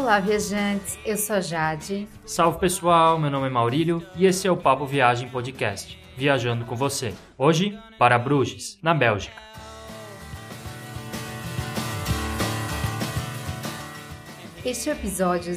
Olá, viajantes. Eu sou a Jade. Salve pessoal, meu nome é Maurílio e esse é o Papo Viagem Podcast, viajando com você. Hoje, para Bruges, na Bélgica. Este é o episódio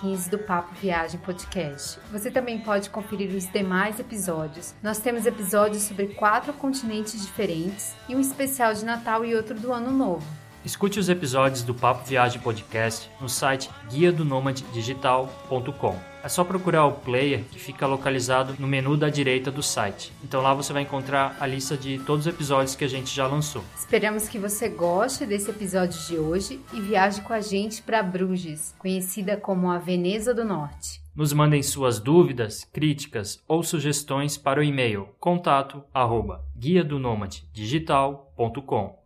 015 do Papo Viagem Podcast. Você também pode conferir os demais episódios. Nós temos episódios sobre quatro continentes diferentes e um especial de Natal e outro do Ano Novo. Escute os episódios do Papo Viagem Podcast no site guia do digital.com. É só procurar o player que fica localizado no menu da direita do site. Então lá você vai encontrar a lista de todos os episódios que a gente já lançou. Esperamos que você goste desse episódio de hoje e viaje com a gente para Bruges, conhecida como a Veneza do Norte. Nos mandem suas dúvidas, críticas ou sugestões para o e-mail contato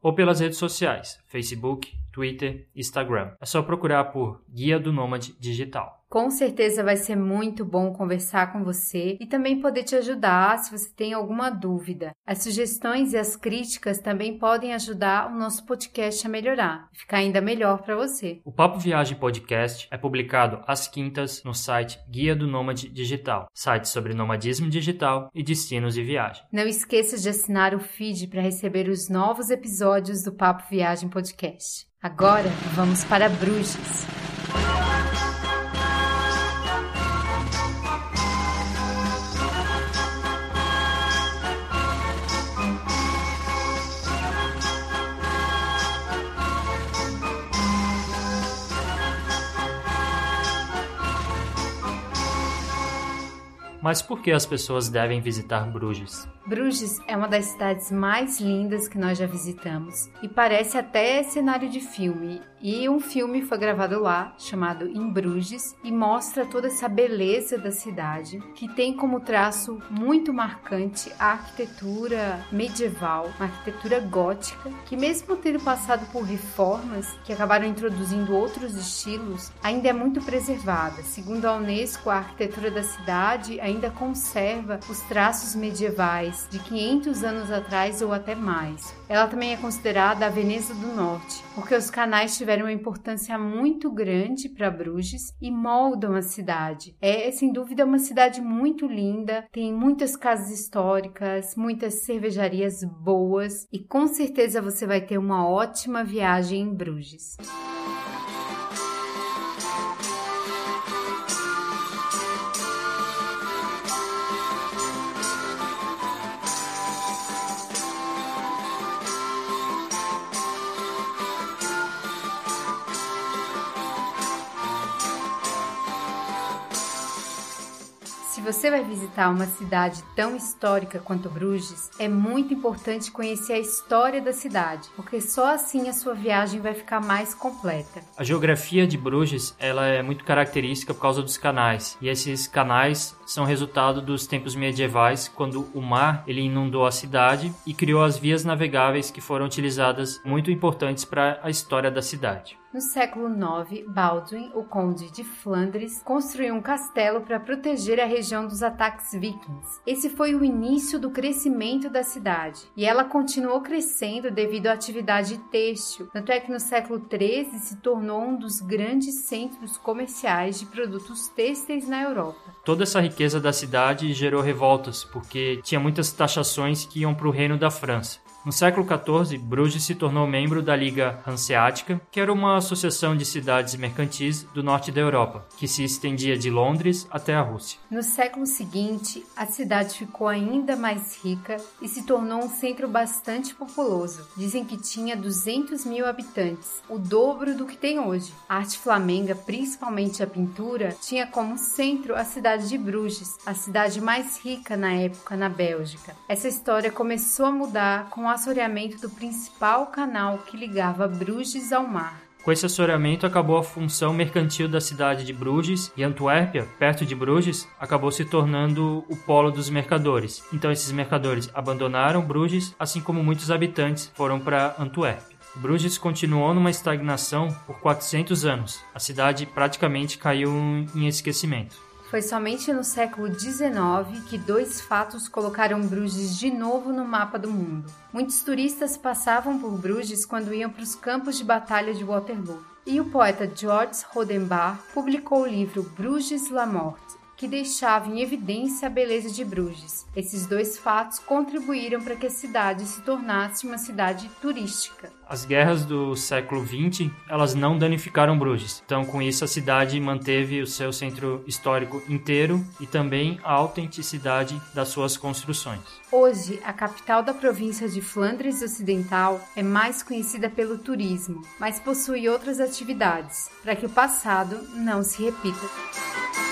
ou pelas redes sociais, Facebook, Twitter, Instagram. É só procurar por Guia do Nômade Digital. Com certeza vai ser muito bom conversar com você e também poder te ajudar se você tem alguma dúvida. As sugestões e as críticas também podem ajudar o nosso podcast a melhorar, ficar ainda melhor para você. O Papo Viagem Podcast é publicado às quintas no site Guia do Nômade Digital, site sobre nomadismo digital e destinos e viagem. Não esqueça de assinar o feed para receber os novos episódios do Papo Viagem Podcast. Agora vamos para Bruges. Mas por que as pessoas devem visitar Bruges? Bruges é uma das cidades mais lindas que nós já visitamos e parece até cenário de filme. E um filme foi gravado lá, chamado Em Bruges, e mostra toda essa beleza da cidade, que tem como traço muito marcante a arquitetura medieval, uma arquitetura gótica, que mesmo tendo passado por reformas que acabaram introduzindo outros estilos, ainda é muito preservada. Segundo a Unesco, a arquitetura da cidade ainda conserva os traços medievais de 500 anos atrás ou até mais. Ela também é considerada a Veneza do Norte, porque os canais tiveram uma importância muito grande para Bruges e moldam a cidade. É, sem dúvida, uma cidade muito linda, tem muitas casas históricas, muitas cervejarias boas e com certeza você vai ter uma ótima viagem em Bruges. Você vai visitar uma cidade tão histórica quanto Bruges, é muito importante conhecer a história da cidade, porque só assim a sua viagem vai ficar mais completa. A geografia de Bruges, ela é muito característica por causa dos canais, e esses canais são resultado dos tempos medievais, quando o mar ele inundou a cidade e criou as vias navegáveis que foram utilizadas muito importantes para a história da cidade. No século IX, Baldwin, o conde de Flandres, construiu um castelo para proteger a região dos ataques vikings. Esse foi o início do crescimento da cidade, e ela continuou crescendo devido à atividade têxtil, tanto é que no século XIII se tornou um dos grandes centros comerciais de produtos têxteis na Europa. Toda essa riqueza da cidade gerou revoltas, porque tinha muitas taxações que iam para o reino da França. No século XIV, Bruges se tornou membro da Liga Hanseática, que era uma associação de cidades mercantis do norte da Europa, que se estendia de Londres até a Rússia. No século seguinte, a cidade ficou ainda mais rica e se tornou um centro bastante populoso. Dizem que tinha 200 mil habitantes, o dobro do que tem hoje. A arte flamenga, principalmente a pintura, tinha como centro a cidade de Bruges, a cidade mais rica na época na Bélgica. Essa história começou a mudar com o assoreamento do principal canal que ligava Bruges ao mar. Com esse assoreamento acabou a função mercantil da cidade de Bruges e Antuérpia, perto de Bruges, acabou se tornando o polo dos mercadores. Então esses mercadores abandonaram Bruges, assim como muitos habitantes foram para Antuérpia. Bruges continuou numa estagnação por 400 anos. A cidade praticamente caiu em esquecimento. Foi somente no século XIX que dois fatos colocaram Bruges de novo no mapa do mundo. Muitos turistas passavam por Bruges quando iam para os campos de batalha de Waterloo. E o poeta Georges Rodenbach publicou o livro Bruges la Morte, que deixava em evidência a beleza de Bruges. Esses dois fatos contribuíram para que a cidade se tornasse uma cidade turística. As guerras do século XX, elas não danificaram Bruges. Então, com isso, a cidade manteve o seu centro histórico inteiro e também a autenticidade das suas construções. Hoje, a capital da província de Flandres Ocidental é mais conhecida pelo turismo, mas possui outras atividades, para que o passado não se repita.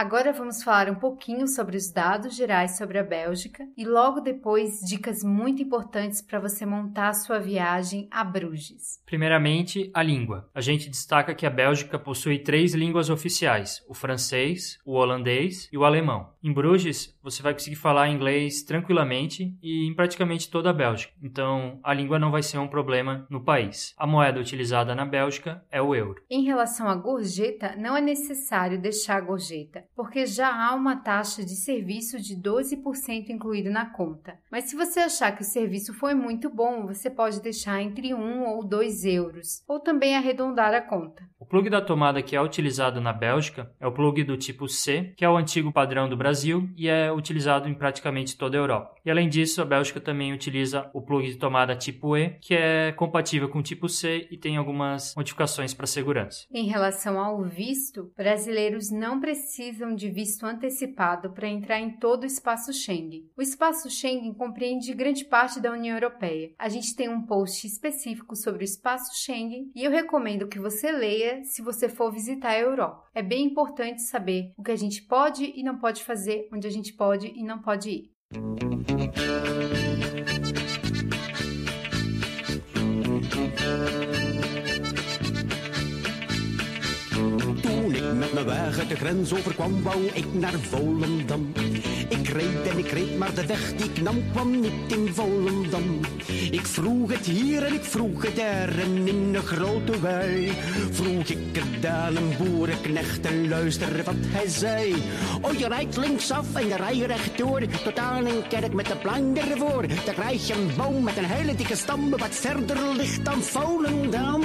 Agora vamos falar um pouquinho sobre os dados gerais sobre a Bélgica e logo depois dicas muito importantes para você montar a sua viagem a Bruges. Primeiramente, a língua. A gente destaca que a Bélgica possui três línguas oficiais: o francês, o holandês e o alemão. Em Bruges, você vai conseguir falar inglês tranquilamente e em praticamente toda a Bélgica. Então, a língua não vai ser um problema no país. A moeda utilizada na Bélgica é o euro. Em relação à gorjeta, não é necessário deixar a gorjeta porque já há uma taxa de serviço de 12% incluído na conta. Mas se você achar que o serviço foi muito bom, você pode deixar entre 1 ou 2 euros, ou também arredondar a conta. O plug da tomada que é utilizado na Bélgica é o plug do tipo C, que é o antigo padrão do Brasil e é utilizado em praticamente toda a Europa. E além disso, a Bélgica também utiliza o plug de tomada tipo E, que é compatível com o tipo C e tem algumas modificações para segurança. Em relação ao visto, brasileiros não precisam de visto antecipado para entrar em todo o espaço Schengen. O espaço Schengen compreende grande parte da União Europeia. A gente tem um post específico sobre o espaço Schengen e eu recomendo que você leia se você for visitar a Europa. É bem importante saber o que a gente pode e não pode fazer, onde a gente pode e não pode ir. De grens overkwam, wou ik naar Volendam. Ik reed en ik reed, maar de weg die ik nam kwam niet in Volendam. Ik vroeg het hier en ik vroeg het daar en in een grote wei. Vroeg ik het aan een boerenknecht en luister wat hij zei. Oh, je rijdt linksaf en je rijdt rechtdoor, tot aan een kerk met een plein ervoor. Daar krijg je een boom met een hele dikke stam, wat verder ligt dan Volendam.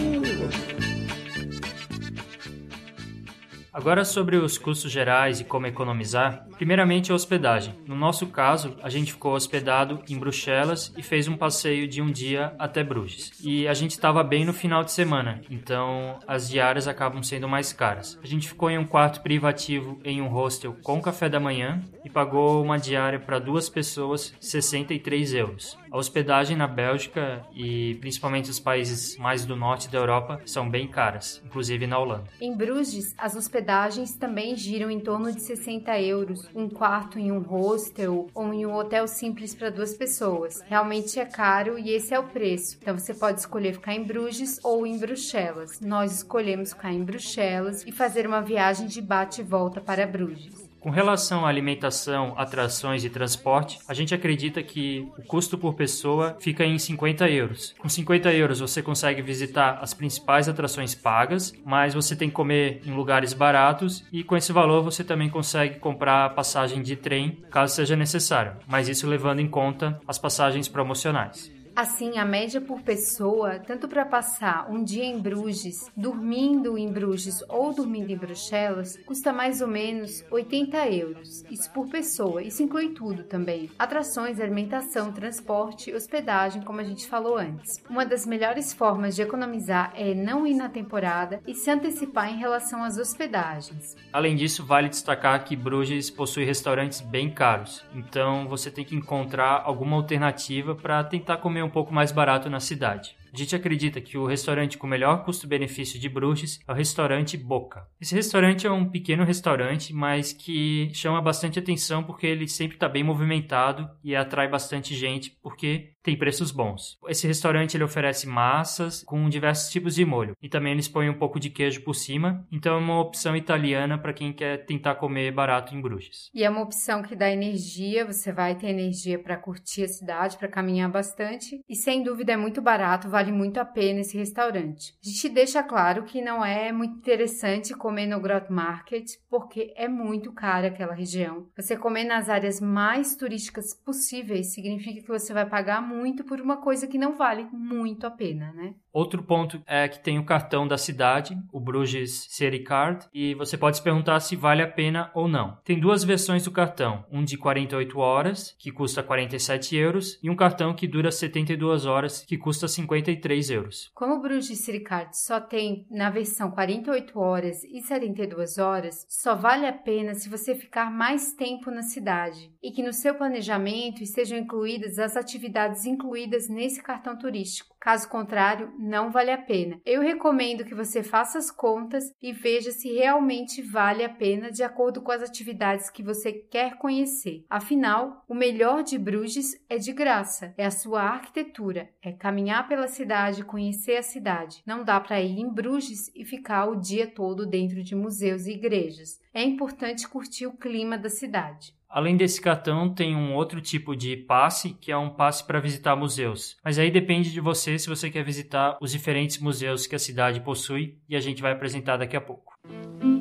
Agora sobre os custos gerais e como economizar. Primeiramente a hospedagem. No nosso caso, a gente ficou hospedado em Bruxelas e fez um passeio de um dia até Bruges. E a gente estava bem no final de semana, então as diárias acabam sendo mais caras. A gente ficou em um quarto privativo em um hostel com café da manhã e pagou uma diária para duas pessoas 63 euros. A hospedagem na Bélgica e principalmente os países mais do norte da Europa são bem caras, inclusive na Holanda. Em Bruges, as hospedagens também giram em torno de 60 euros um quarto em um hostel ou em um hotel simples para duas pessoas. Realmente é caro e esse é o preço. Então você pode escolher ficar em Bruges ou em Bruxelas. Nós escolhemos ficar em Bruxelas e fazer uma viagem de bate e volta para Bruges. Com relação à alimentação, atrações e transporte, a gente acredita que o custo por pessoa fica em 50 euros. Com 50 euros você consegue visitar as principais atrações pagas, mas você tem que comer em lugares baratos e com esse valor você também consegue comprar passagem de trem caso seja necessário, mas isso levando em conta as passagens promocionais. Assim, a média por pessoa, tanto para passar um dia em Bruges, dormindo em Bruges ou dormindo em Bruxelas, custa mais ou menos 80 euros. Isso por pessoa. Isso inclui tudo também: atrações, alimentação, transporte, hospedagem, como a gente falou antes. Uma das melhores formas de economizar é não ir na temporada e se antecipar em relação às hospedagens. Além disso, vale destacar que Bruges possui restaurantes bem caros, então você tem que encontrar alguma alternativa para tentar comer um pouco mais barato na cidade. A gente acredita que o restaurante com melhor custo-benefício de Bruges é o restaurante Boca. Esse restaurante é um pequeno restaurante, mas que chama bastante atenção porque ele sempre está bem movimentado e atrai bastante gente porque tem preços bons. Esse restaurante ele oferece massas com diversos tipos de molho e também eles põem um pouco de queijo por cima, então é uma opção italiana para quem quer tentar comer barato em Bruges. E é uma opção que dá energia, você vai ter energia para curtir a cidade, para caminhar bastante e sem dúvida é muito barato, vale muito a pena esse restaurante. A gente deixa claro que não é muito interessante comer no Grot Market, porque é muito caro aquela região. Você comer nas áreas mais turísticas possíveis significa que você vai pagar muito por uma coisa que não vale muito a pena, né? Outro ponto é que tem o cartão da cidade, o Bruges City Card, e você pode se perguntar se vale a pena ou não. Tem duas versões do cartão, um de 48 horas, que custa 47 euros, e um cartão que dura 72 horas, que custa 53 euros. Como o Bruges City Card só tem na versão 48 horas e 72 horas, só vale a pena se você ficar mais tempo na cidade e que no seu planejamento estejam incluídas as atividades incluídas nesse cartão turístico. Caso contrário, não vale a pena. Eu recomendo que você faça as contas e veja se realmente vale a pena de acordo com as atividades que você quer conhecer. Afinal, o melhor de Bruges é de graça, é a sua arquitetura, é caminhar pela cidade, conhecer a cidade. Não dá para ir em Bruges e ficar o dia todo dentro de museus e igrejas. É importante curtir o clima da cidade. Além desse cartão, tem um outro tipo de passe, que é um passe para visitar museus. Mas aí depende de você se você quer visitar os diferentes museus que a cidade possui e a gente vai apresentar daqui a pouco. Sobre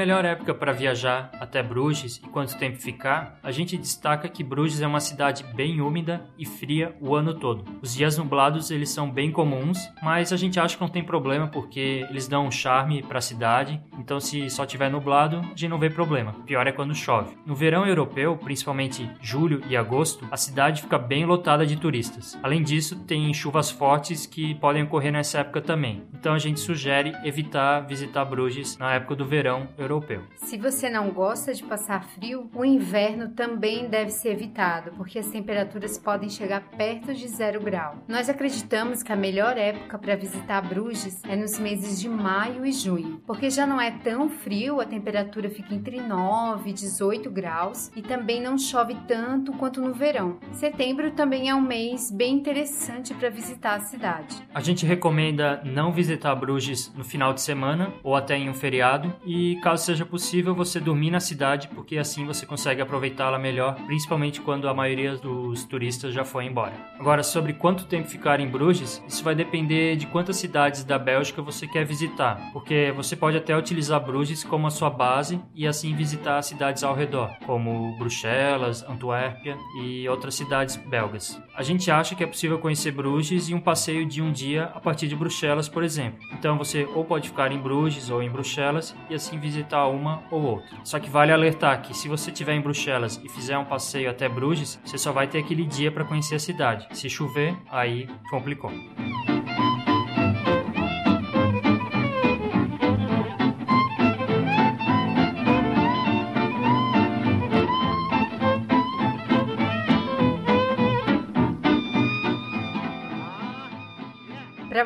melhor época para viajar até Bruges e quanto tempo ficar, a gente destaca que Bruges é uma cidade bem úmida e fria o ano todo. Os dias nublados eles são bem comuns, mas a gente acha que não tem problema porque eles dão um charme para a cidade. Então se só tiver nublado, a gente não vê problema. Pior é quando chove. No verão europeu, principalmente julho e agosto, a cidade fica bem lotada de turistas. Além disso, tem chuvas fortes que podem ocorrer nessa época também. Então a gente sugere evitar visitar Bruges na época do verão verão europeu. Se você não gosta de passar frio, o inverno também deve ser evitado, porque as temperaturas podem chegar perto de zero grau. Nós acreditamos que a melhor época para visitar Bruges é nos meses de maio e junho, porque já não é tão frio, a temperatura fica entre 9 e 18 graus e também não chove tanto quanto no verão. Setembro também é um mês bem interessante para visitar a cidade. A gente recomenda não visitar Bruges no final de semana ou até em um feriado e e caso seja possível você dormir na cidade, porque assim você consegue aproveitá-la melhor, principalmente quando a maioria dos turistas já foi embora. Agora, sobre quanto tempo ficar em Bruges, isso vai depender de quantas cidades da Bélgica você quer visitar, porque você pode até utilizar Bruges como a sua base e assim visitar as cidades ao redor, como Bruxelas, Antuérpia e outras cidades belgas. A gente acha que é possível conhecer Bruges e um passeio de um dia a partir de Bruxelas, por exemplo. Então você ou pode ficar em Bruges ou em Bruxelas e assim visitar uma ou outra. Só que vale alertar que se você estiver em Bruxelas e fizer um passeio até Bruges, você só vai ter aquele dia para conhecer a cidade. Se chover, aí complicou.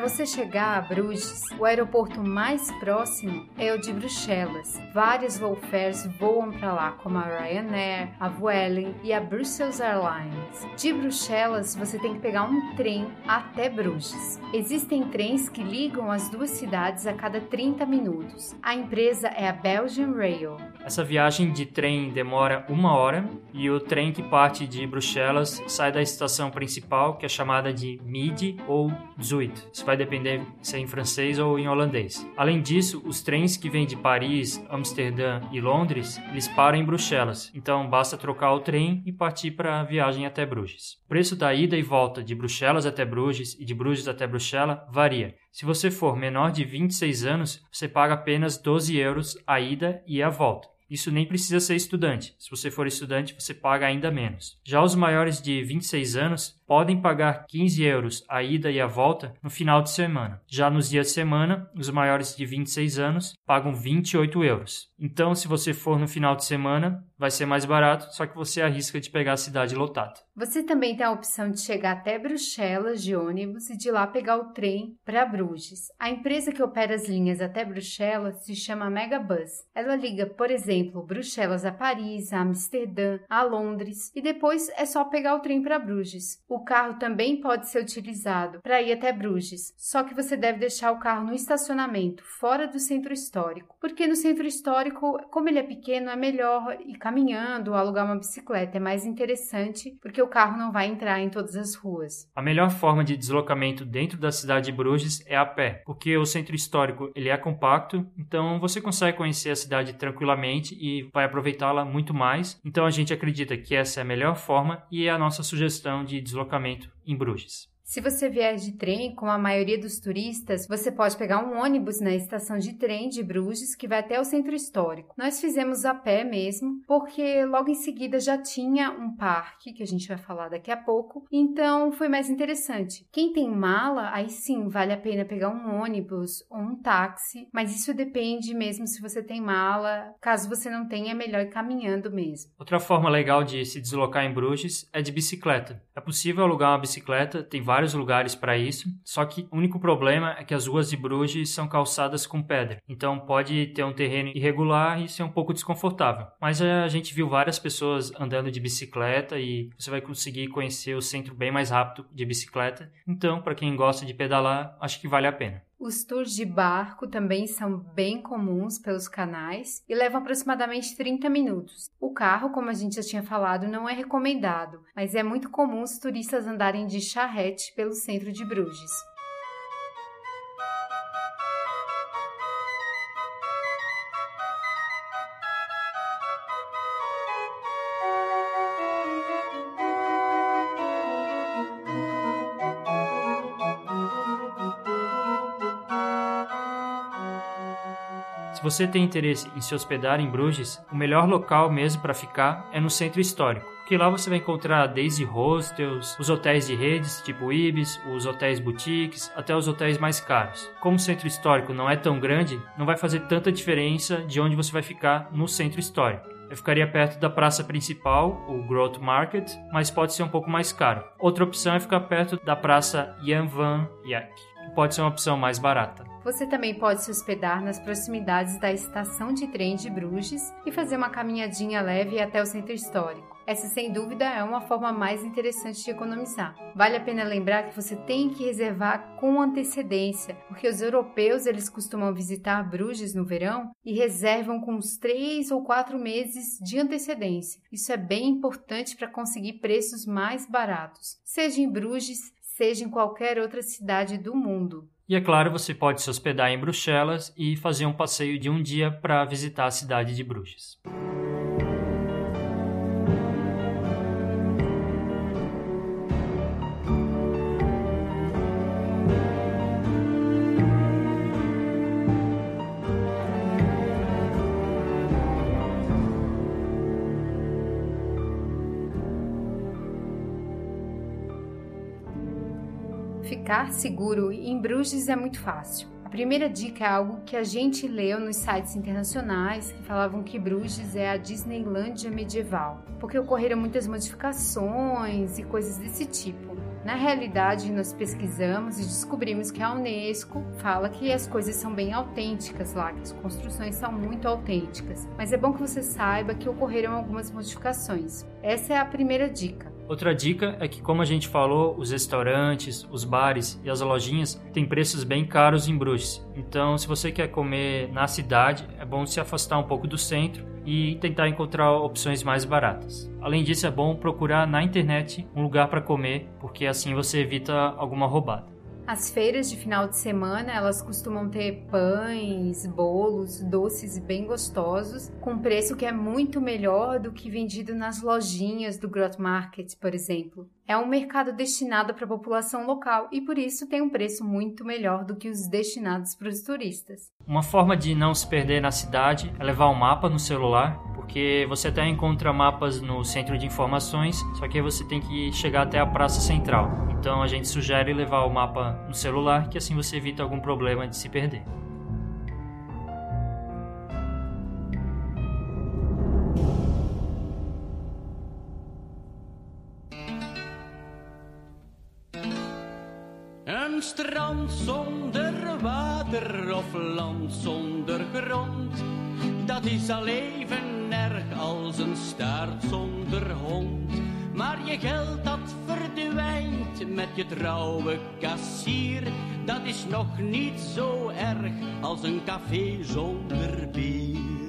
Você chegar a Bruges, o aeroporto mais próximo é o de Bruxelas. Vários voos voam para lá, como a Ryanair, a Vueling e a Brussels Airlines. De Bruxelas, você tem que pegar um trem até Bruges. Existem trens que ligam as duas cidades a cada 30 minutos. A empresa é a Belgian Rail. Essa viagem de trem demora uma hora e o trem que parte de Bruxelas sai da estação principal, que é chamada de Midi ou Zuid vai depender se é em francês ou em holandês. Além disso, os trens que vêm de Paris, Amsterdã e Londres, eles param em Bruxelas. Então basta trocar o trem e partir para a viagem até Bruges. O preço da ida e volta de Bruxelas até Bruges e de Bruges até Bruxelas varia. Se você for menor de 26 anos, você paga apenas 12 euros a ida e a volta. Isso nem precisa ser estudante. Se você for estudante, você paga ainda menos. Já os maiores de 26 anos podem pagar 15 euros a ida e a volta no final de semana. Já nos dias de semana, os maiores de 26 anos pagam 28 euros. Então, se você for no final de semana, vai ser mais barato, só que você arrisca de pegar a cidade lotada. Você também tem a opção de chegar até Bruxelas de ônibus e de lá pegar o trem para Bruges. A empresa que opera as linhas até Bruxelas se chama Megabus. Ela liga, por exemplo, Bruxelas a Paris, a Amsterdã, a Londres e depois é só pegar o trem para Bruges. Carro também pode ser utilizado para ir até Bruges, só que você deve deixar o carro no estacionamento, fora do centro histórico, porque no centro histórico, como ele é pequeno, é melhor ir caminhando ou alugar uma bicicleta. É mais interessante porque o carro não vai entrar em todas as ruas. A melhor forma de deslocamento dentro da cidade de Bruges é a pé, porque o centro histórico ele é compacto, então você consegue conhecer a cidade tranquilamente e vai aproveitá-la muito mais. Então a gente acredita que essa é a melhor forma e é a nossa sugestão de deslocamento em Bruges. Se você vier de trem, como a maioria dos turistas, você pode pegar um ônibus na estação de trem de Bruges que vai até o centro histórico. Nós fizemos a pé mesmo, porque logo em seguida já tinha um parque, que a gente vai falar daqui a pouco, então foi mais interessante. Quem tem mala, aí sim vale a pena pegar um ônibus ou um táxi, mas isso depende mesmo se você tem mala. Caso você não tenha, é melhor ir caminhando mesmo. Outra forma legal de se deslocar em Bruges é de bicicleta. É possível alugar uma bicicleta, tem várias vários lugares para isso, só que o único problema é que as ruas de Bruges são calçadas com pedra, então pode ter um terreno irregular e ser um pouco desconfortável. Mas a gente viu várias pessoas andando de bicicleta e você vai conseguir conhecer o centro bem mais rápido de bicicleta, então para quem gosta de pedalar, acho que vale a pena. Os tours de barco também são bem comuns pelos canais e levam aproximadamente 30 minutos. O carro, como a gente já tinha falado, não é recomendado, mas é muito comum os turistas andarem de charrete pelo centro de Bruges. Você tem interesse em se hospedar em Bruges, o melhor local mesmo para ficar é no centro histórico, porque lá você vai encontrar desde hostels, os hotéis de redes tipo Ibis, os hotéis boutiques, até os hotéis mais caros. Como o centro histórico não é tão grande, não vai fazer tanta diferença de onde você vai ficar no centro histórico. Eu ficaria perto da praça principal, o Growth Market, mas pode ser um pouco mais caro. Outra opção é ficar perto da praça Jan van que pode ser uma opção mais barata. Você também pode se hospedar nas proximidades da estação de trem de Bruges e fazer uma caminhadinha leve até o centro histórico. Essa, sem dúvida, é uma forma mais interessante de economizar. Vale a pena lembrar que você tem que reservar com antecedência, porque os europeus eles costumam visitar Bruges no verão e reservam com uns três ou quatro meses de antecedência. Isso é bem importante para conseguir preços mais baratos, seja em Bruges, seja em qualquer outra cidade do mundo. E é claro, você pode se hospedar em Bruxelas e fazer um passeio de um dia para visitar a cidade de Bruges. Ficar seguro em Bruges é muito fácil. A primeira dica é algo que a gente leu nos sites internacionais que falavam que Bruges é a Disneylândia medieval, porque ocorreram muitas modificações e coisas desse tipo. Na realidade, nós pesquisamos e descobrimos que a Unesco fala que as coisas são bem autênticas lá, que as construções são muito autênticas. Mas é bom que você saiba que ocorreram algumas modificações. Essa é a primeira dica. Outra dica é que, como a gente falou, os restaurantes, os bares e as lojinhas têm preços bem caros em Bruges. Então, se você quer comer na cidade, é bom se afastar um pouco do centro e tentar encontrar opções mais baratas. Além disso, é bom procurar na internet um lugar para comer, porque assim você evita alguma roubada. As feiras de final de semana, elas costumam ter pães, bolos, doces bem gostosos, com preço que é muito melhor do que vendido nas lojinhas do Grot Market, por exemplo. É um mercado destinado para a população local e por isso tem um preço muito melhor do que os destinados para os turistas. Uma forma de não se perder na cidade é levar um mapa no celular, porque você até encontra mapas no centro de informações, só que você tem que chegar até a praça central. Então a gente sugere levar o mapa no celular, que assim você evita algum problema de se perder. Strand zonder water of land zonder grond, dat is al even erg als een staart zonder hond. Maar je geld dat verdwijnt met je trouwe kassier, dat is nog niet zo erg als een café zonder bier.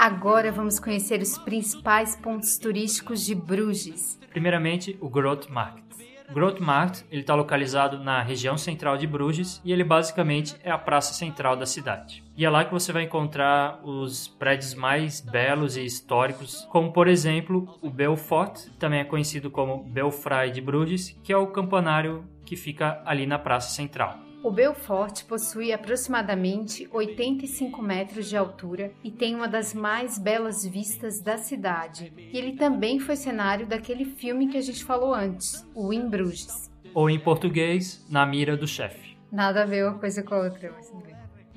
Agora vamos conhecer os principais pontos turísticos de Bruges. Primeiramente, o Groot Markt. O Groot Markt está localizado na região central de Bruges e ele basicamente é a praça central da cidade. E é lá que você vai encontrar os prédios mais belos e históricos, como por exemplo o Belfort, também é conhecido como Belfry de Bruges, que é o campanário que fica ali na praça central. O Belfort possui aproximadamente 85 metros de altura e tem uma das mais belas vistas da cidade. E ele também foi cenário daquele filme que a gente falou antes, o In Bruges. Ou em português, Na Mira do Chefe. Nada a ver uma coisa com a outra, mas.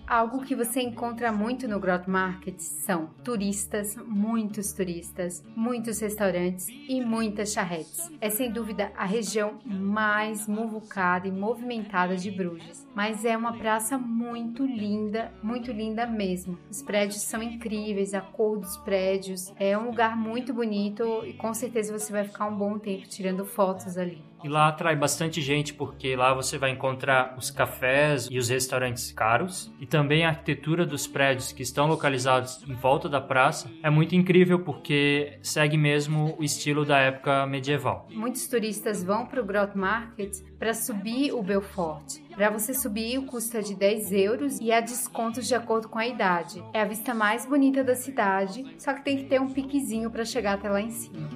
Algo que você encontra muito no Grot Market são turistas, muitos turistas, muitos restaurantes e muitas charretes. É sem dúvida a região mais muvucada e movimentada de Bruges, mas é uma praça muito linda, muito linda mesmo. Os prédios são incríveis, a cor dos prédios é um lugar muito bonito e com certeza você vai ficar um bom tempo tirando fotos ali. E lá atrai bastante gente porque lá você vai encontrar os cafés e os restaurantes caros e também a arquitetura dos prédios que estão localizados em volta da praça é muito incrível porque segue mesmo o estilo da época medieval. Muitos turistas vão para o Grot Market para subir o Belfort. Para você subir, é de 10 euros e há descontos de acordo com a idade. É a vista mais bonita da cidade, só que tem que ter um piquezinho para chegar até lá em cima.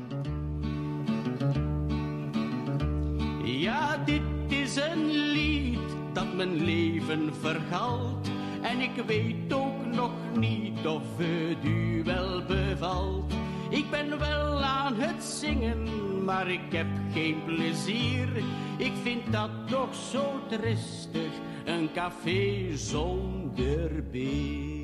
Ja, dit is een lied dat mijn leven vergalt. En ik weet ook nog niet of het u wel bevalt. Ik ben wel aan het zingen, maar ik heb geen plezier. Ik vind dat toch zo tristig, een café zonder beer.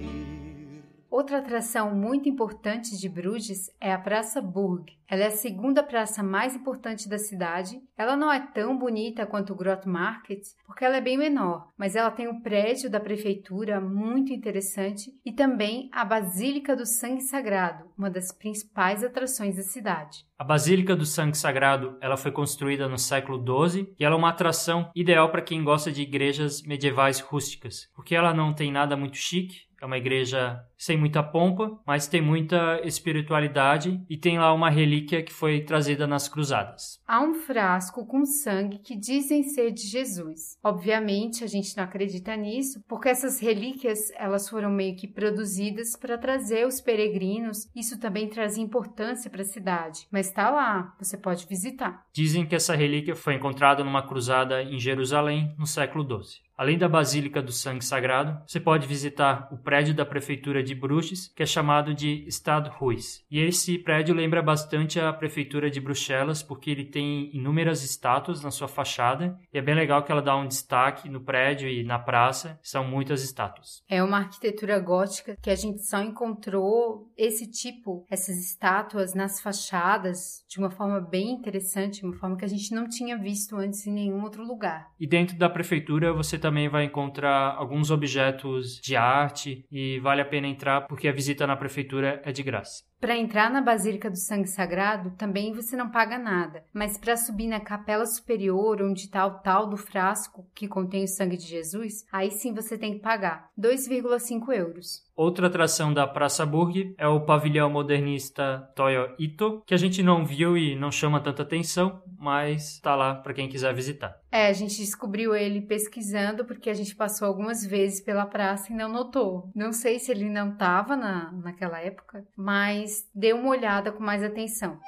Outra atração muito importante de Bruges é a Praça Burg. Ela é a segunda praça mais importante da cidade. Ela não é tão bonita quanto o Grot Market, porque ela é bem menor, mas ela tem o prédio da prefeitura muito interessante e também a Basílica do Sangue Sagrado, uma das principais atrações da cidade. A Basílica do Sangue Sagrado, ela foi construída no século XII e ela é uma atração ideal para quem gosta de igrejas medievais rústicas, porque ela não tem nada muito chique, é uma igreja sem muita pompa, mas tem muita espiritualidade e tem lá uma relíquia que foi trazida nas cruzadas. Há um frasco com sangue que dizem ser de Jesus. Obviamente, a gente não acredita nisso, porque essas relíquias, elas foram meio que produzidas para trazer os peregrinos. Isso também traz importância para a cidade, mas está lá, você pode visitar. Dizem que essa relíquia foi encontrada numa cruzada em Jerusalém no século XII. Além da Basílica do Sangue Sagrado, você pode visitar o prédio da prefeitura de Bruges, que é chamado de Stadhuis. E esse prédio lembra bastante a prefeitura de Bruxelas, porque ele tem inúmeras estátuas na sua fachada, e é bem legal que ela dá um destaque no prédio e na praça, são muitas estátuas. É uma arquitetura gótica que a gente só encontrou esse tipo, essas estátuas nas fachadas, de uma forma bem interessante, uma forma que a gente não tinha visto antes em nenhum outro lugar. E dentro da prefeitura você também vai encontrar alguns objetos de arte e vale a pena entrar porque a visita na prefeitura é de graça. Para entrar na Basílica do Sangue Sagrado, também você não paga nada, mas para subir na capela superior, onde está o tal do frasco que contém o sangue de Jesus, aí sim você tem que pagar 2,5 euros. Outra atração da Praça Burg é o pavilhão modernista Toyo Ito, que a gente não viu e não chama tanta atenção, mas está lá para quem quiser visitar. É, a gente descobriu ele pesquisando porque a gente passou algumas vezes pela praça e não notou. Não sei se ele não estava na, naquela época, mas dê uma olhada com mais atenção.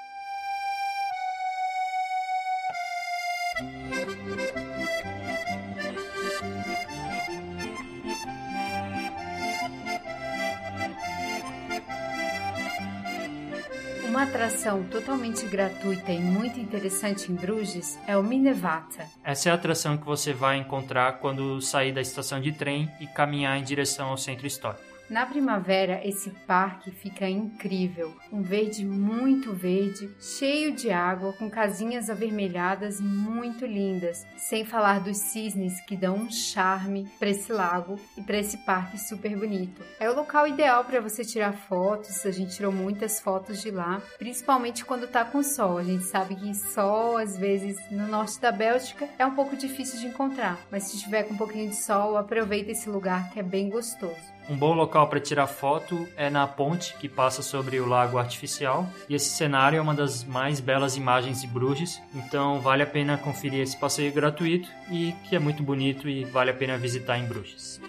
Uma atração totalmente gratuita e muito interessante em Bruges é o Minevata. Essa é a atração que você vai encontrar quando sair da estação de trem e caminhar em direção ao centro histórico. Na primavera, esse parque fica incrível. Um verde muito verde, cheio de água, com casinhas avermelhadas muito lindas. Sem falar dos cisnes que dão um charme para esse lago e para esse parque super bonito. É o local ideal para você tirar fotos. A gente tirou muitas fotos de lá, principalmente quando tá com sol. A gente sabe que sol, às vezes, no norte da Bélgica é um pouco difícil de encontrar, mas se tiver com um pouquinho de sol, aproveita esse lugar que é bem gostoso. Um bom local para tirar foto é na ponte que passa sobre o lago artificial, e esse cenário é uma das mais belas imagens de Bruges, então vale a pena conferir esse passeio gratuito e que é muito bonito e vale a pena visitar em Bruges.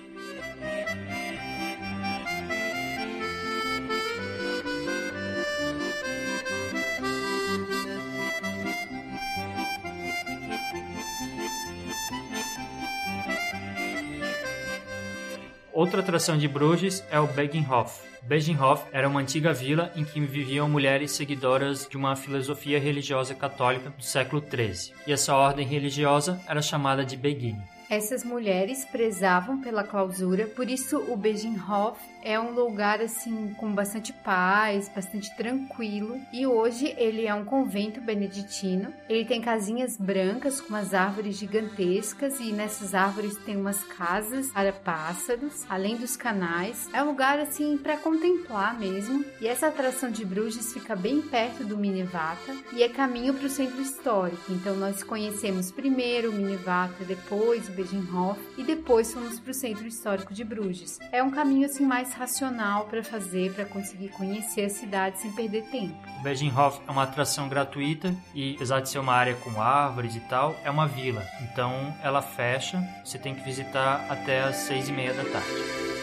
Outra atração de Bruges é o Beginhof. Beginhof era uma antiga vila em que viviam mulheres seguidoras de uma filosofia religiosa católica do século XIII, e essa ordem religiosa era chamada de Begin. Essas mulheres prezavam pela clausura, por isso o Beginhof é um lugar assim com bastante paz, bastante tranquilo. E hoje ele é um convento beneditino. Ele tem casinhas brancas com umas árvores gigantescas e nessas árvores tem umas casas para pássaros, além dos canais. É um lugar assim para contemplar mesmo. E essa atração de Bruges fica bem perto do Minivata e é caminho para o centro histórico. Então nós conhecemos primeiro o Minivata, depois o Beginhof e depois fomos para o centro histórico de Bruges. É um caminho assim mais racional para fazer para conseguir conhecer a cidade sem perder tempo. O Beginhof é uma atração gratuita e, apesar de ser uma área com árvores e tal, é uma vila. Então ela fecha, você tem que visitar até as seis e meia da tarde.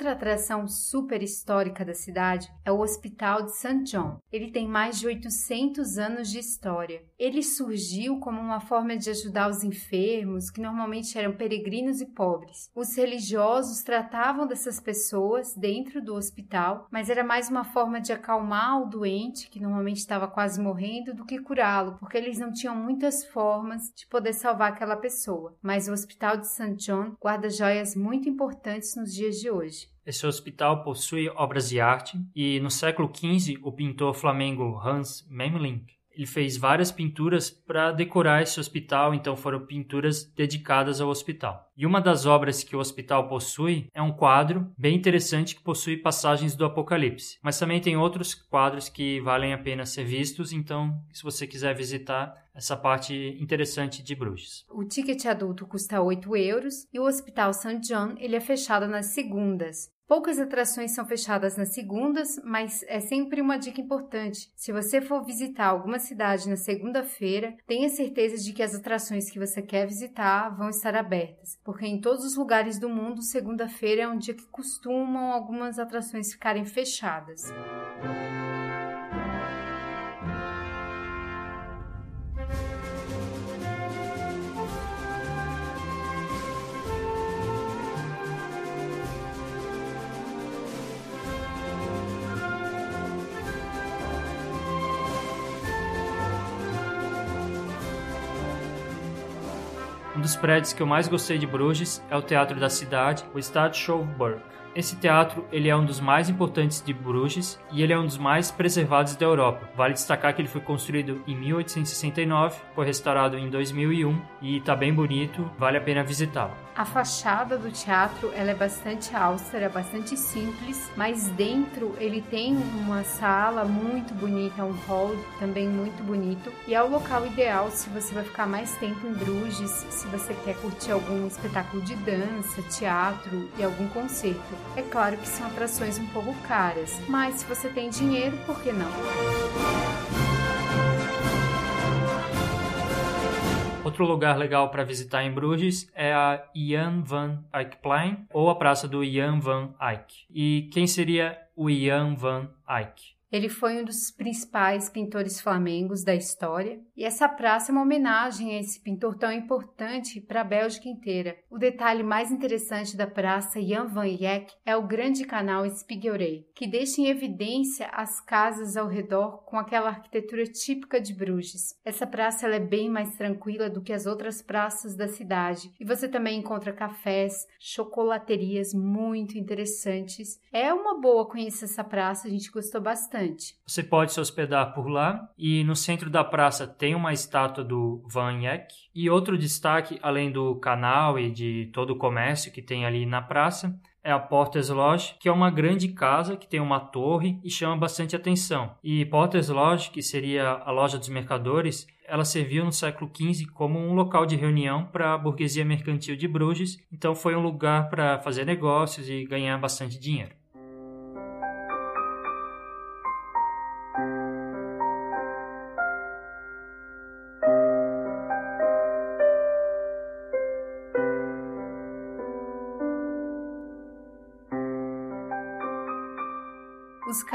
Outra atração super histórica da cidade é o Hospital de St. John. Ele tem mais de 800 anos de história. Ele surgiu como uma forma de ajudar os enfermos, que normalmente eram peregrinos e pobres. Os religiosos tratavam dessas pessoas dentro do hospital, mas era mais uma forma de acalmar o doente, que normalmente estava quase morrendo, do que curá-lo, porque eles não tinham muitas formas de poder salvar aquela pessoa. Mas o Hospital de St. John guarda joias muito importantes nos dias de hoje. Esse hospital possui obras de arte e no século XV o pintor flamengo Hans Memling ele fez várias pinturas para decorar esse hospital, então foram pinturas dedicadas ao hospital. E uma das obras que o hospital possui é um quadro bem interessante que possui passagens do Apocalipse. Mas também tem outros quadros que valem a pena ser vistos, então se você quiser visitar essa parte interessante de Bruges. O ticket adulto custa 8 euros e o Hospital St. John ele é fechado nas segundas. Poucas atrações são fechadas nas segundas, mas é sempre uma dica importante. Se você for visitar alguma cidade na segunda-feira, tenha certeza de que as atrações que você quer visitar vão estar abertas, porque em todos os lugares do mundo, segunda-feira é um dia que costumam algumas atrações ficarem fechadas. Um dos prédios que eu mais gostei de Bruges é o Teatro da Cidade, o Stadschouwburg. Esse teatro ele é um dos mais importantes de Bruges e ele é um dos mais preservados da Europa. Vale destacar que ele foi construído em 1869, foi restaurado em 2001 e está bem bonito, vale a pena visitá-lo. A fachada do teatro ela é bastante austera, bastante simples, mas dentro ele tem uma sala muito bonita, um hall também muito bonito e é o local ideal se você vai ficar mais tempo em Bruges, se você quer curtir algum espetáculo de dança, teatro e algum concerto. É claro que são atrações um pouco caras, mas se você tem dinheiro, por que não? Outro lugar legal para visitar em Bruges é a Jan van Eyckplein ou a Praça do Jan van Eyck. E quem seria o Jan van Eyck? Ele foi um dos principais pintores flamengos da história, e essa praça é uma homenagem a esse pintor tão importante para a Bélgica inteira. O detalhe mais interessante da praça Jan van Eyck é o grande canal Spiegelrey, que deixa em evidência as casas ao redor com aquela arquitetura típica de Bruges. Essa praça é bem mais tranquila do que as outras praças da cidade, e você também encontra cafés, chocolaterias muito interessantes. É uma boa conhecer essa praça, a gente gostou bastante Você pode se hospedar por lá e no centro da praça tem uma estátua do Van Eyck. E outro destaque, além do canal e de todo o comércio que tem ali na praça, é a Porter's Lodge, que é uma grande casa que tem uma torre e chama bastante atenção. E Porter's Lodge, que seria a loja dos mercadores, ela serviu no século XV como um local de reunião para a burguesia mercantil de Bruges, então foi um lugar para fazer negócios e ganhar bastante dinheiro.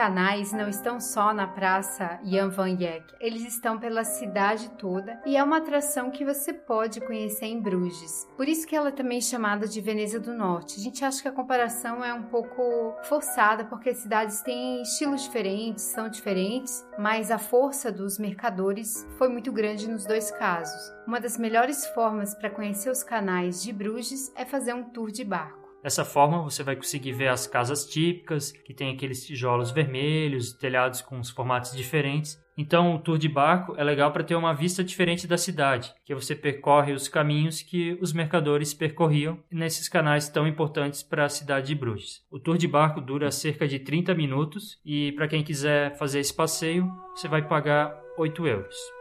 Canais não estão só na praça Jan van Eyck, eles estão pela cidade toda e é uma atração que você pode conhecer em Bruges. Por isso que ela é também chamada de Veneza do Norte. A gente acha que a comparação é um pouco forçada porque as cidades têm estilos diferentes, são diferentes, mas a força dos mercadores foi muito grande nos dois casos. Uma das melhores formas para conhecer os canais de Bruges é fazer um tour de barco. Dessa forma, você vai conseguir ver as casas típicas, que tem aqueles tijolos vermelhos, telhados com os formatos diferentes. Então, o tour de barco é legal para ter uma vista diferente da cidade, que você percorre os caminhos que os mercadores percorriam nesses canais tão importantes para a cidade de Bruges. O tour de barco dura cerca de 30 minutos e, para quem quiser fazer esse passeio, você vai pagar 8 euros.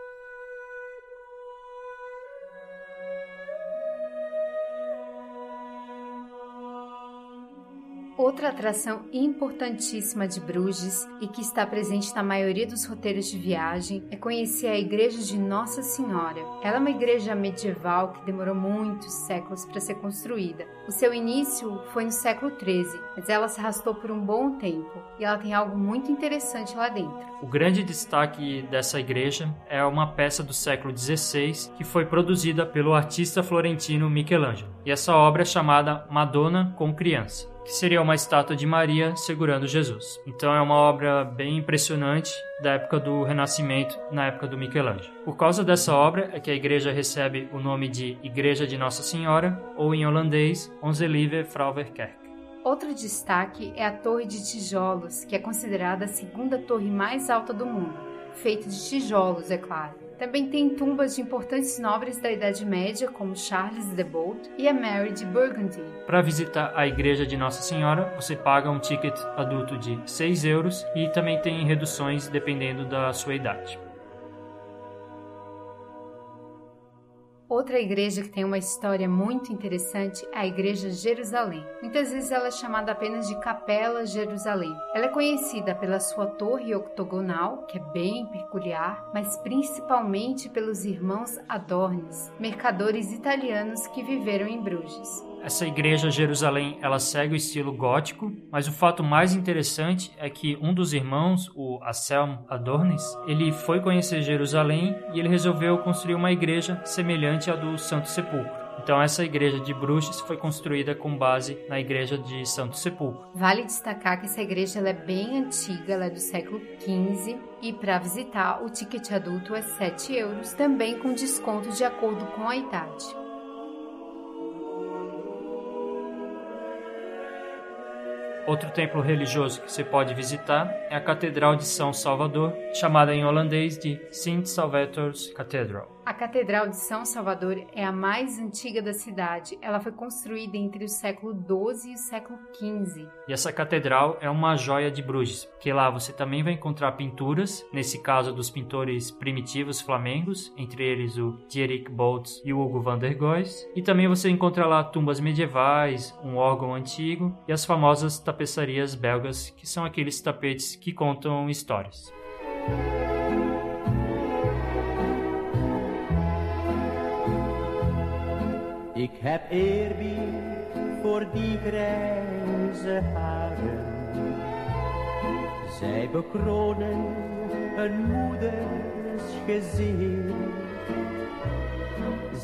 Outra atração importantíssima de Bruges e que está presente na maioria dos roteiros de viagem é conhecer a Igreja de Nossa Senhora. Ela é uma igreja medieval que demorou muitos séculos para ser construída. O seu início foi no século XIII, mas ela se arrastou por um bom tempo e ela tem algo muito interessante lá dentro. O grande destaque dessa igreja é uma peça do século XVI que foi produzida pelo artista florentino Michelangelo. E essa obra é chamada Madonna com Criança que seria uma estátua de Maria segurando Jesus. Então é uma obra bem impressionante da época do Renascimento, na época do Michelangelo. Por causa dessa obra é que a igreja recebe o nome de Igreja de Nossa Senhora, ou em holandês, Onze Lieve Vrouwerkerk. Outro destaque é a Torre de Tijolos, que é considerada a segunda torre mais alta do mundo, feita de tijolos, é claro. Também tem tumbas de importantes nobres da Idade Média, como Charles de Bolt e a Mary de Burgundy. Para visitar a Igreja de Nossa Senhora, você paga um ticket adulto de 6 euros e também tem reduções dependendo da sua idade. Outra igreja que tem uma história muito interessante é a Igreja Jerusalém. Muitas vezes ela é chamada apenas de Capela Jerusalém. Ela é conhecida pela sua torre octogonal, que é bem peculiar, mas principalmente pelos irmãos Adornes, mercadores italianos que viveram em Bruges. Essa igreja Jerusalém, ela segue o estilo gótico, mas o fato mais interessante é que um dos irmãos, o Anselm Adornes, ele foi conhecer Jerusalém e ele resolveu construir uma igreja semelhante à do Santo Sepulcro. Então essa igreja de Bruges foi construída com base na igreja de Santo Sepulcro. Vale destacar que essa igreja é bem antiga, ela é do século XV e para visitar o ticket adulto é 7 euros, também com desconto de acordo com a idade. Outro templo religioso que você pode visitar é a Catedral de São Salvador, chamada em holandês de Sint Salvator's Cathedral. A Catedral de São Salvador é a mais antiga da cidade. Ela foi construída entre o século XII e o século XV. E essa catedral é uma joia de Bruges, porque lá você também vai encontrar pinturas, nesse caso dos pintores primitivos flamengos, entre eles o Dierik Boltz e o Hugo van der Goes. E também você encontra lá tumbas medievais, um órgão antigo e as famosas tapeçarias belgas, que são aqueles tapetes que contam histórias. Heb eerbied voor die grijze haren. Zij bekronen een moeders gezicht.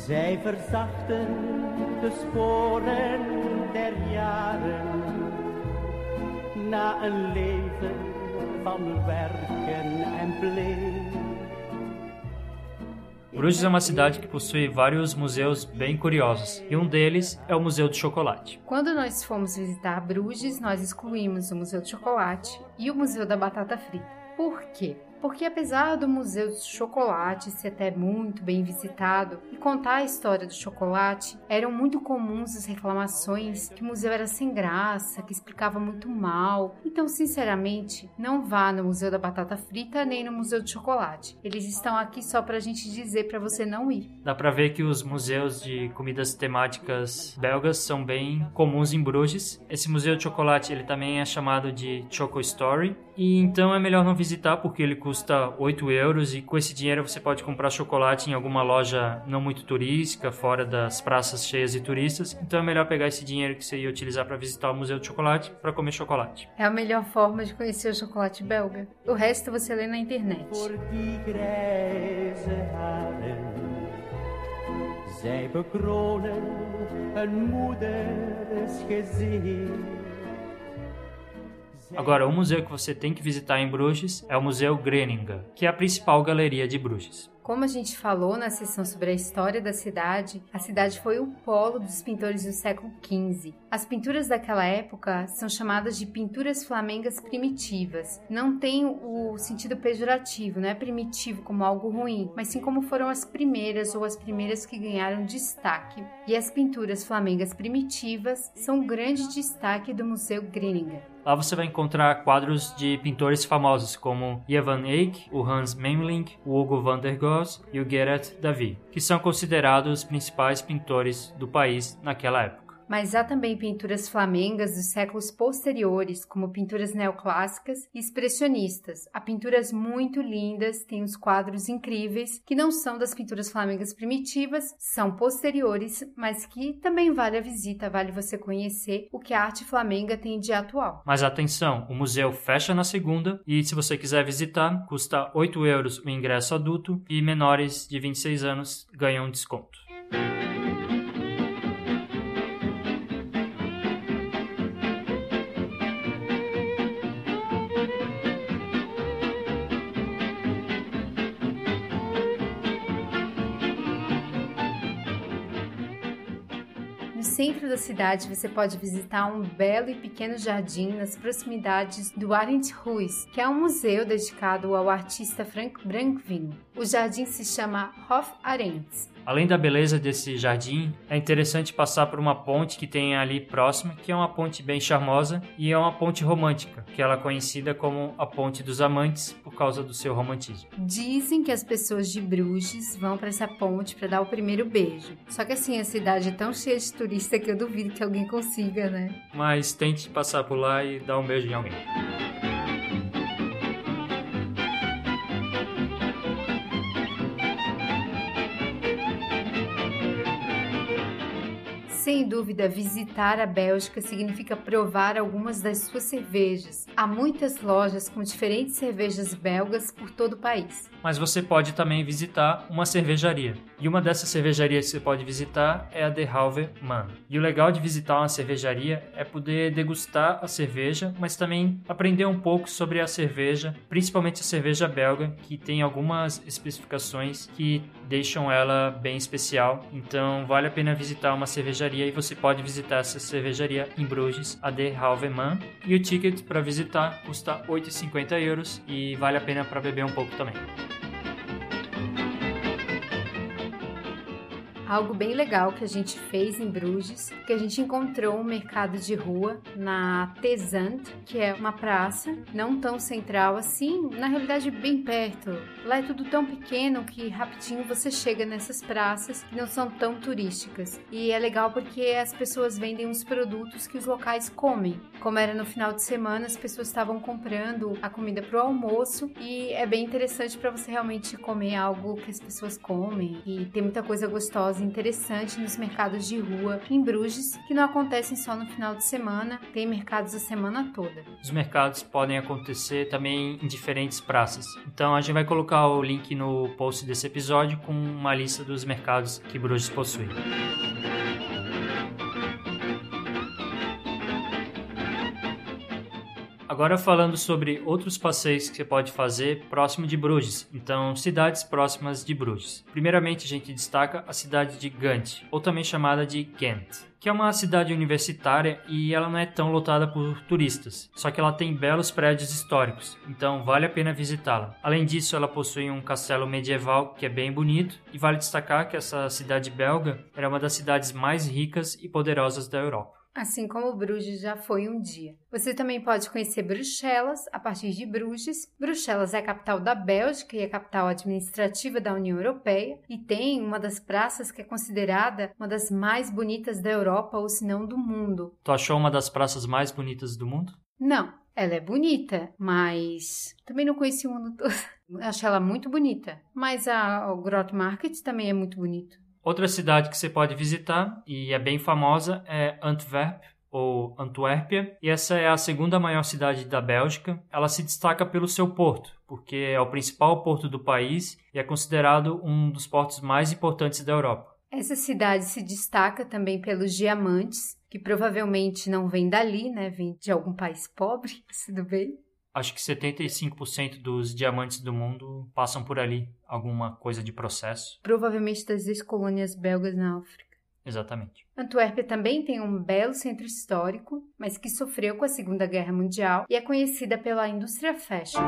Zij verzachten de sporen der jaren. Na een leven van werken en plicht. Bruges é uma cidade que possui vários museus bem curiosos, e um deles é o Museu do Chocolate. Quando nós fomos visitar Bruges, nós excluímos o Museu do Chocolate e o Museu da Batata Frita. Por quê? Porque apesar do Museu do Chocolate ser até muito bem visitado e contar a história do chocolate, eram muito comuns as reclamações que o museu era sem graça, que explicava muito mal. Então, sinceramente, não vá no Museu da Batata Frita nem no Museu do Chocolate. Eles estão aqui só para a gente dizer para você não ir. Dá para ver que os museus de comidas temáticas belgas são bem comuns em Bruges. Esse museu de chocolate ele também é chamado de Choco Story e então é melhor não visitar porque ele custa 8 euros e com esse dinheiro você pode comprar chocolate em alguma loja não muito turística, fora das praças cheias de turistas. Então é melhor pegar esse dinheiro que você ia utilizar para visitar o Museu de Chocolate para comer chocolate. É a melhor forma de conhecer o chocolate belga. O resto você lê na internet. Zij bekronen een moeders gezicht. Agora, o museu que você tem que visitar em Bruges é o Museu Greninga, que é a principal galeria de Bruges. Como a gente falou na sessão sobre a história da cidade, a cidade foi o polo dos pintores do século XV. As pinturas daquela época são chamadas de pinturas flamengas primitivas. Não tem o sentido pejorativo, não é primitivo como algo ruim, mas sim como foram as primeiras ou as primeiras que ganharam destaque. E as pinturas flamengas primitivas são um grande destaque do Museu Greninga. Lá você vai encontrar quadros de pintores famosos como Jan van Eyck, o Hans Memling, o Hugo van der Goes e o Gerard David, que são considerados os principais pintores do país naquela época mas há também pinturas flamengas dos séculos posteriores, como pinturas neoclássicas e expressionistas. Há pinturas muito lindas, tem uns quadros incríveis que não são das pinturas flamengas primitivas, são posteriores, mas que também vale a visita, vale você conhecer o que a arte flamenga tem de atual. Mas atenção, o museu fecha na segunda e se você quiser visitar, custa 8 euros o ingresso adulto e menores de 26 anos ganham desconto. Centro da cidade você pode visitar um belo e pequeno jardim nas proximidades do Arendt Ruiz, que é um museu dedicado ao artista Frank Brankvin. O jardim se chama Hof Arendt Além da beleza desse jardim, é interessante passar por uma ponte que tem ali próxima, que é uma ponte bem charmosa e é uma ponte romântica, que ela é conhecida como a Ponte dos Amantes por causa do seu romantismo. Dizem que as pessoas de Bruges vão para essa ponte para dar o primeiro beijo. Só que assim, a cidade é tão cheia de turista que eu duvido que alguém consiga, né? Mas tente passar por lá e dar um beijo em alguém. Sem dúvida, visitar a Bélgica significa provar algumas das suas cervejas. Há muitas lojas com diferentes cervejas belgas por todo o país. Mas você pode também visitar uma cervejaria. E uma dessas cervejarias que você pode visitar é a De Halve Man. E o legal de visitar uma cervejaria é poder degustar a cerveja, mas também aprender um pouco sobre a cerveja, principalmente a cerveja belga, que tem algumas especificações que deixam ela bem especial. Então vale a pena visitar uma cervejaria você pode visitar essa cervejaria em Bruges, a De Halveman. E o ticket para visitar custa 8,50 euros e vale a pena para beber um pouco também. Algo bem legal que a gente fez em Bruges, que a gente encontrou um mercado de rua na Tesant, que é uma praça não tão central assim, na realidade bem perto. Lá é tudo tão pequeno que rapidinho você chega nessas praças que não são tão turísticas. E é legal porque as pessoas vendem os produtos que os locais comem. Como era no final de semana, as pessoas estavam comprando a comida para o almoço e é bem interessante para você realmente comer algo que as pessoas comem e tem muita coisa gostosa interessantes nos mercados de rua em Bruges, que não acontecem só no final de semana, tem mercados a semana toda. Os mercados podem acontecer também em diferentes praças. Então a gente vai colocar o link no post desse episódio com uma lista dos mercados que Bruges possui. Agora falando sobre outros passeios que você pode fazer próximo de Bruges, então cidades próximas de Bruges. Primeiramente a gente destaca a cidade de Gant, ou também chamada de Ghent que é uma cidade universitária e ela não é tão lotada por turistas, só que ela tem belos prédios históricos, então vale a pena visitá-la. Além disso, ela possui um castelo medieval que é bem bonito e vale destacar que essa cidade belga era uma das cidades mais ricas e poderosas da Europa. Assim como Bruges já foi um dia. Você também pode conhecer Bruxelas a partir de Bruges. Bruxelas é a capital da Bélgica e a capital administrativa da União Europeia e tem uma das praças que é considerada uma das mais bonitas da Europa ou se não do mundo. Tu achou uma das praças mais bonitas do mundo? Não, ela é bonita, mas também não conheci o mundo todo. Acho ela muito bonita, mas a, o Grot Market também é muito bonito. Outra cidade que você pode visitar e é bem famosa é Antwerp ou Antuérpia, e essa é a segunda maior cidade da Bélgica. Ela se destaca pelo seu porto, porque é o principal porto do país e é considerado um dos portos mais importantes da Europa. Essa cidade se destaca também pelos diamantes, que provavelmente não vem dali, né? Vem de algum país pobre, tudo bem acho que 75% dos diamantes do mundo passam por ali, alguma coisa de processo. Provavelmente das ex-colônias belgas na África. Exatamente. Antuérpia também tem um belo centro histórico, mas que sofreu com a Segunda Guerra Mundial e é conhecida pela indústria fashion.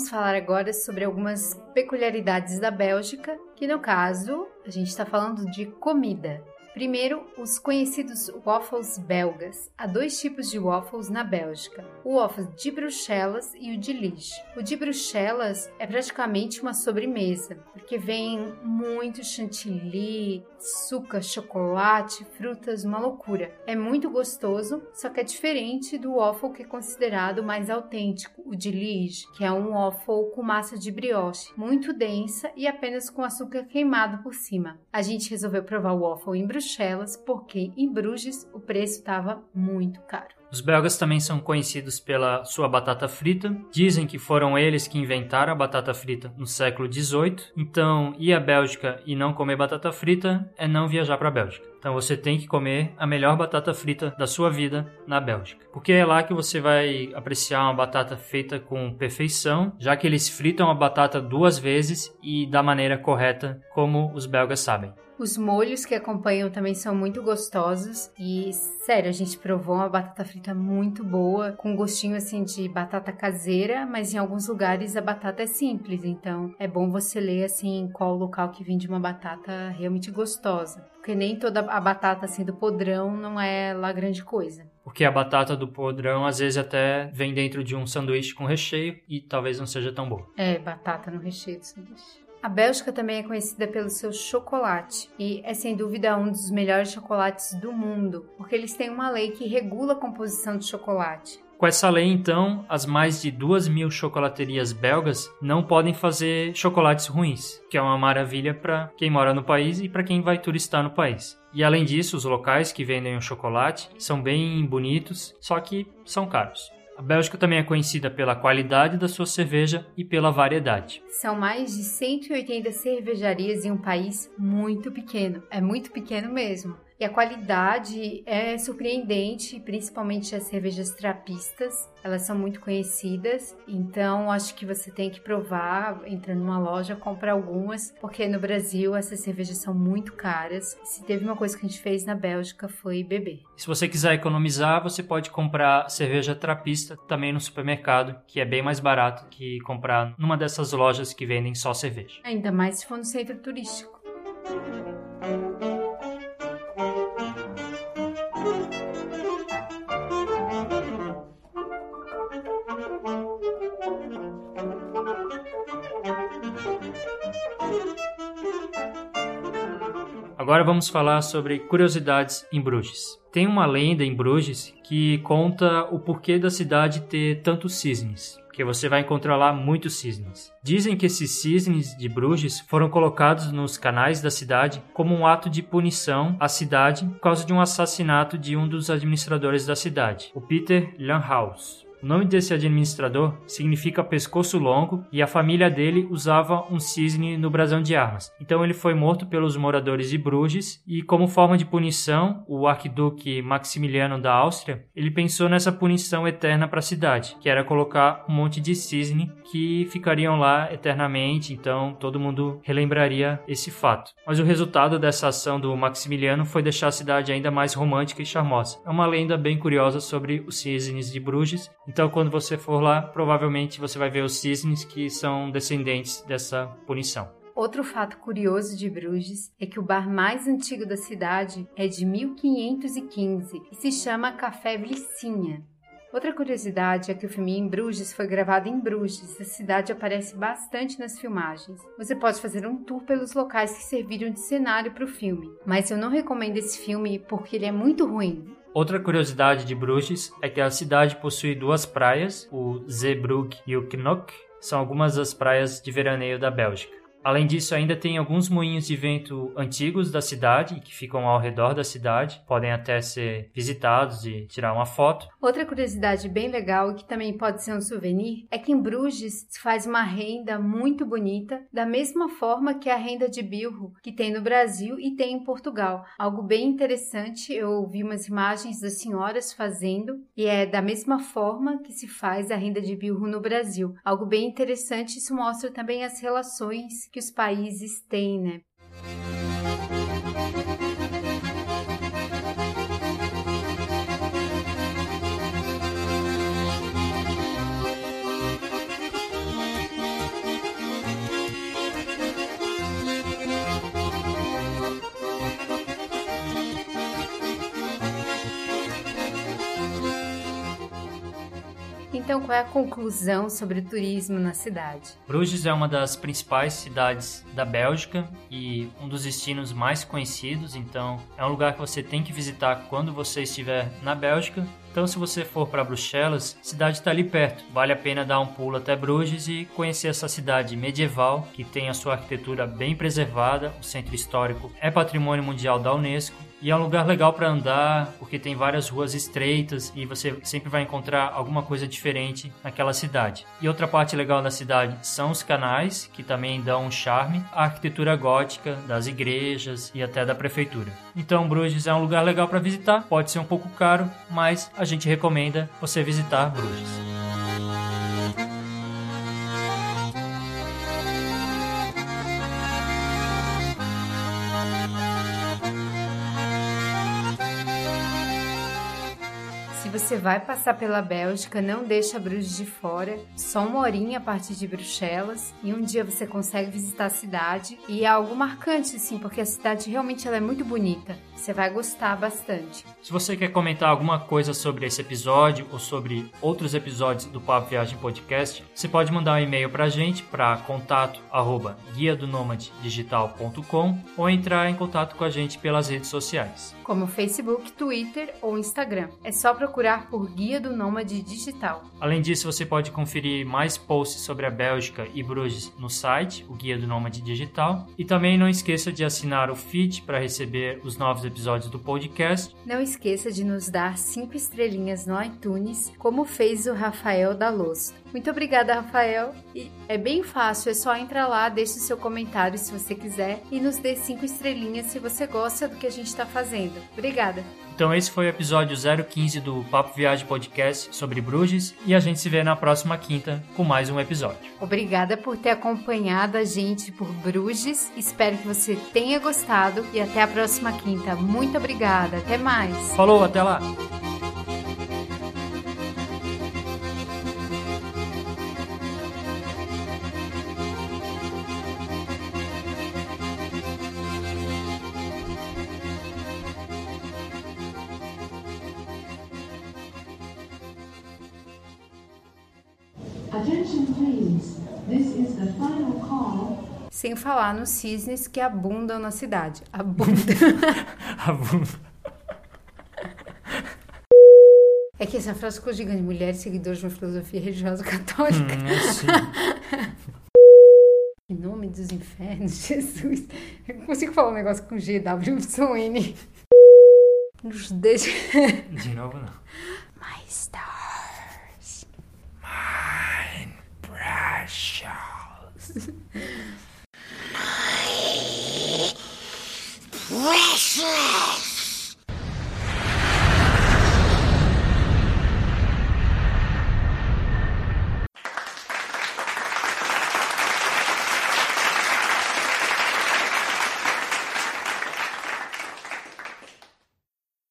Vamos falar agora sobre algumas peculiaridades da Bélgica, que no caso a gente está falando de comida. Primeiro, os conhecidos waffles belgas. Há dois tipos de waffles na Bélgica: o waffle de Bruxelas e o de Liege. O de Bruxelas é praticamente uma sobremesa, porque vem muito chantilly, açúcar, chocolate, frutas, uma loucura. É muito gostoso, só que é diferente do waffle que é considerado mais autêntico, o de Liege, que é um waffle com massa de brioche, muito densa e apenas com açúcar queimado por cima. A gente resolveu provar o waffle em Bruxelas Bruxelas, porque em Bruges o preço estava muito caro. Os belgas também são conhecidos pela sua batata frita. Dizem que foram eles que inventaram a batata frita no século XVIII. Então, ir à Bélgica e não comer batata frita é não viajar para a Bélgica. Então, você tem que comer a melhor batata frita da sua vida na Bélgica. Porque é lá que você vai apreciar uma batata feita com perfeição, já que eles fritam a batata duas vezes e da maneira correta, como os belgas sabem. Os molhos que acompanham também são muito gostosos e, sério, a gente provou uma batata frita muito boa, com gostinho assim de batata caseira, mas em alguns lugares a batata é simples, então é bom você ler assim qual local que vende uma batata realmente gostosa, porque nem toda a batata assim do podrão não é lá grande coisa. Porque a batata do podrão às vezes até vem dentro de um sanduíche com recheio e talvez não seja tão boa. É, batata no recheio do sanduíche. A Bélgica também é conhecida pelo seu chocolate e é sem dúvida um dos melhores chocolates do mundo, porque eles têm uma lei que regula a composição de chocolate. Com essa lei, então, as mais de duas mil chocolaterias belgas não podem fazer chocolates ruins, que é uma maravilha para quem mora no país e para quem vai turistar no país. E além disso, os locais que vendem o chocolate são bem bonitos, só que são caros. A Bélgica também é conhecida pela qualidade da sua cerveja e pela variedade. São mais de 180 cervejarias em um país muito pequeno. É muito pequeno mesmo. E a qualidade é surpreendente, principalmente as cervejas trapistas. Elas são muito conhecidas, então acho que você tem que provar, entra numa loja, compra algumas, porque no Brasil essas cervejas são muito caras. Se teve uma coisa que a gente fez na Bélgica foi beber. Se você quiser economizar, você pode comprar cerveja trapista também no supermercado, que é bem mais barato que comprar numa dessas lojas que vendem só cerveja. Ainda mais se for no centro turístico. Agora vamos falar sobre curiosidades em Bruges. Tem uma lenda em Bruges que conta o porquê da cidade ter tantos cisnes que você vai encontrar lá muitos cisnes. Dizem que esses cisnes de Bruges foram colocados nos canais da cidade como um ato de punição à cidade por causa de um assassinato de um dos administradores da cidade, o Peter Lanhaus. O nome desse administrador significa pescoço longo e a família dele usava um cisne no brasão de armas. Então ele foi morto pelos moradores de Bruges e como forma de punição, o arquiduque Maximiliano da Áustria, ele pensou nessa punição eterna para a cidade, que era colocar um monte de cisne que ficariam lá eternamente, então todo mundo relembraria esse fato. Mas o resultado dessa ação do Maximiliano foi deixar a cidade ainda mais romântica e charmosa. É uma lenda bem curiosa sobre os cisnes de Bruges então, quando você for lá, provavelmente você vai ver os cisnes que são descendentes dessa punição. Outro fato curioso de Bruges é que o bar mais antigo da cidade é de 1515 e se chama Café Blicinha. Outra curiosidade é que o filme em Bruges foi gravado em Bruges. A cidade aparece bastante nas filmagens. Você pode fazer um tour pelos locais que serviram de cenário para o filme, mas eu não recomendo esse filme porque ele é muito ruim. Outra curiosidade de Bruges é que a cidade possui duas praias, o Zeebrugge e o Knok, são algumas das praias de veraneio da Bélgica. Além disso, ainda tem alguns moinhos de vento antigos da cidade, que ficam ao redor da cidade, podem até ser visitados e tirar uma foto. Outra curiosidade bem legal, que também pode ser um souvenir, é que em Bruges se faz uma renda muito bonita, da mesma forma que a renda de bilro que tem no Brasil e tem em Portugal. Algo bem interessante, eu vi umas imagens das senhoras fazendo, e é da mesma forma que se faz a renda de bilro no Brasil. Algo bem interessante, isso mostra também as relações que os países têm, né? Então, qual é a conclusão sobre o turismo na cidade? Bruges é uma das principais cidades da Bélgica e um dos destinos mais conhecidos, então é um lugar que você tem que visitar quando você estiver na Bélgica. Então, se você for para Bruxelas, a cidade está ali perto. Vale a pena dar um pulo até Bruges e conhecer essa cidade medieval que tem a sua arquitetura bem preservada. O centro histórico é patrimônio mundial da Unesco e é um lugar legal para andar, porque tem várias ruas estreitas e você sempre vai encontrar alguma coisa diferente naquela cidade. E outra parte legal da cidade são os canais, que também dão um charme, a arquitetura gótica das igrejas e até da prefeitura. Então, Bruges é um lugar legal para visitar, pode ser um pouco caro, mas a gente recomenda você visitar Bruges. Você vai passar pela Bélgica, não deixa Bruges de fora. Só uma horinha a partir de Bruxelas e um dia você consegue visitar a cidade e é algo marcante, sim, porque a cidade realmente ela é muito bonita. Você vai gostar bastante. Se você quer comentar alguma coisa sobre esse episódio ou sobre outros episódios do Papo Viagem Podcast, você pode mandar um e-mail para a gente para contato arroba guia do digital.com ou entrar em contato com a gente pelas redes sociais. Como Facebook, Twitter ou Instagram. É só procurar procurar por Guia do Nômade Digital. Além disso, você pode conferir mais posts sobre a Bélgica e Bruges no site, o Guia do Nômade Digital. E também não esqueça de assinar o feed para receber os novos episódios do podcast. Não esqueça de nos dar cinco estrelinhas no iTunes, como fez o Rafael Dalosto. Muito obrigada, Rafael. E é bem fácil, é só entrar lá, deixe o seu comentário se você quiser e nos dê cinco estrelinhas se você gosta do que a gente está fazendo. Obrigada. Então esse foi o episódio 015 do Papo Viagem Podcast sobre Bruges e a gente se vê na próxima quinta com mais um episódio. Obrigada por ter acompanhado a gente por Bruges. Espero que você tenha gostado e até a próxima quinta. Muito obrigada. Até mais. Falou, até lá. Sem falar nos cisnes que abundam na cidade. Abundam. Abunda. é que essa frase ficou gigante. Mulheres seguidoras de uma filosofia religiosa católica. Hum, assim. Em nome dos infernos, Jesus. Eu não consigo falar um negócio com G, W, N. Nos deixa. De novo, não. My stars. Precious! restless.